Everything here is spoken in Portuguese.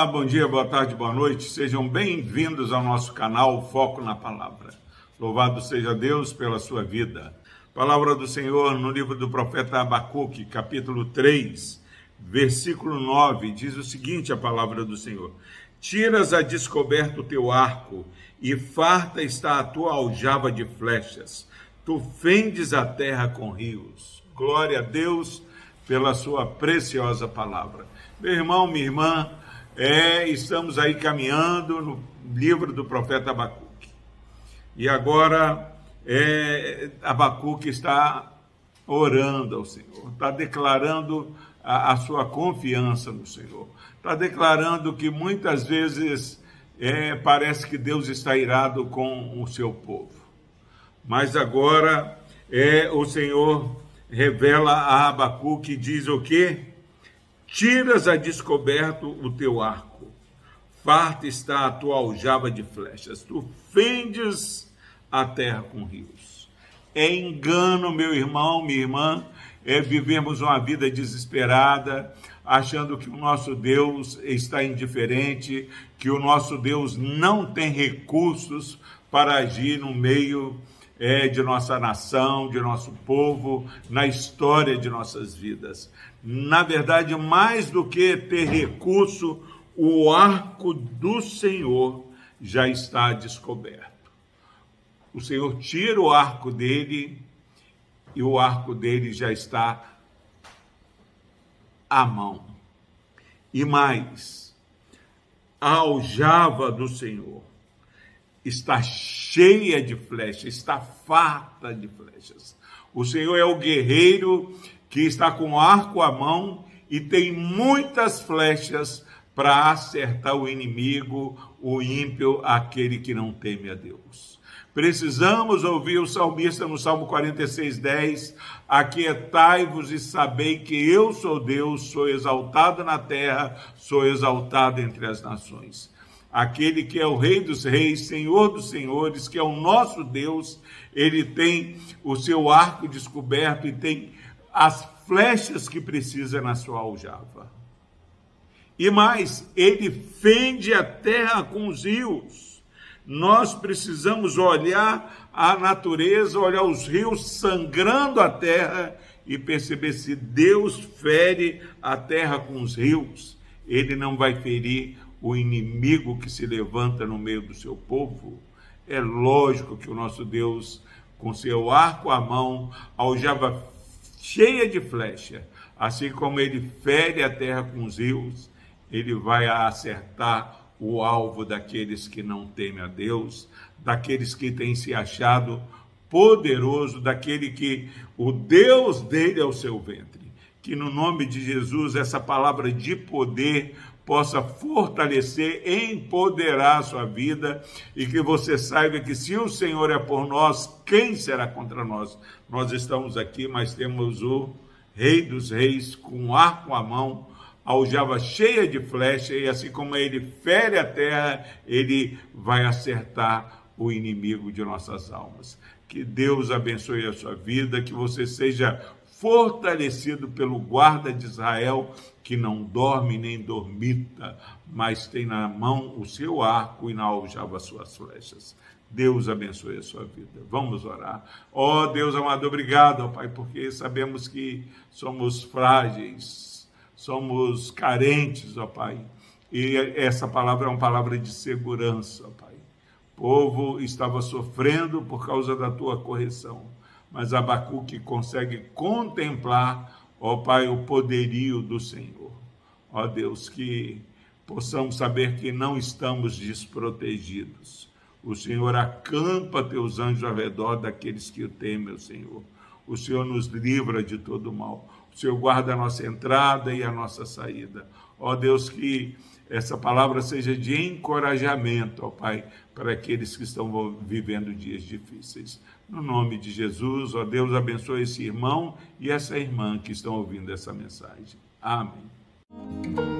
bom dia, boa tarde, boa noite. Sejam bem-vindos ao nosso canal Foco na Palavra. Louvado seja Deus pela sua vida. Palavra do Senhor no livro do profeta Abacuque, capítulo 3, versículo 9, diz o seguinte: a palavra do Senhor: Tiras a descoberto o teu arco, e farta está a tua aljava de flechas. Tu fendes a terra com rios. Glória a Deus pela sua preciosa palavra. Meu irmão, minha irmã, é, estamos aí caminhando no livro do profeta Abacuque. E agora é, Abacuque está orando ao Senhor, está declarando a, a sua confiança no Senhor, está declarando que muitas vezes é, parece que Deus está irado com o seu povo. Mas agora é, o Senhor revela a Abacuque e diz o quê? Tiras a descoberto o teu arco, farta está a tua aljava de flechas, tu fendes a terra com rios. É engano, meu irmão, minha irmã, é vivemos uma vida desesperada, achando que o nosso Deus está indiferente, que o nosso Deus não tem recursos para agir no meio é, de nossa nação, de nosso povo, na história de nossas vidas. Na verdade, mais do que ter recurso, o arco do Senhor já está descoberto. O Senhor tira o arco dele e o arco dele já está à mão. E mais, a aljava do Senhor está cheia de flechas, está farta de flechas. O Senhor é o guerreiro que está com arco à mão e tem muitas flechas para acertar o inimigo, o ímpio, aquele que não teme a Deus. Precisamos ouvir o salmista no Salmo 46, 10: Aquietai-vos e sabei que eu sou Deus, sou exaltado na terra, sou exaltado entre as nações aquele que é o Rei dos Reis, Senhor dos Senhores, que é o nosso Deus, ele tem o seu arco descoberto e tem as flechas que precisa na sua aljava. E mais, ele fende a terra com os rios. Nós precisamos olhar a natureza, olhar os rios sangrando a terra e perceber se Deus fere a terra com os rios, ele não vai ferir o inimigo que se levanta no meio do seu povo, é lógico que o nosso Deus, com seu arco à mão, aljava cheia de flecha, assim como ele fere a terra com os rios, ele vai acertar o alvo daqueles que não temem a Deus, daqueles que têm se achado poderoso, daquele que o Deus dele é o seu ventre. Que no nome de Jesus essa palavra de poder possa fortalecer, empoderar a sua vida e que você saiba que se o Senhor é por nós, quem será contra nós? Nós estamos aqui, mas temos o Rei dos Reis com um arco à mão, aljava cheia de flecha e assim como ele fere a terra, ele vai acertar o inimigo de nossas almas. Que Deus abençoe a sua vida, que você seja fortalecido pelo guarda de Israel, que não dorme nem dormita, mas tem na mão o seu arco e na aljava as suas flechas. Deus abençoe a sua vida. Vamos orar. Ó oh, Deus amado, obrigado, ó Pai, porque sabemos que somos frágeis, somos carentes, ó Pai. E essa palavra é uma palavra de segurança, Pai. O povo estava sofrendo por causa da tua correção mas Abacuque consegue contemplar, ó Pai, o poderio do Senhor. Ó Deus, que possamos saber que não estamos desprotegidos. O Senhor acampa teus anjos ao redor daqueles que o temem, Senhor. O Senhor nos livra de todo mal. O Senhor guarda a nossa entrada e a nossa saída. Ó Deus, que essa palavra seja de encorajamento, ó Pai, para aqueles que estão vivendo dias difíceis. No nome de Jesus, ó Deus, abençoe esse irmão e essa irmã que estão ouvindo essa mensagem. Amém.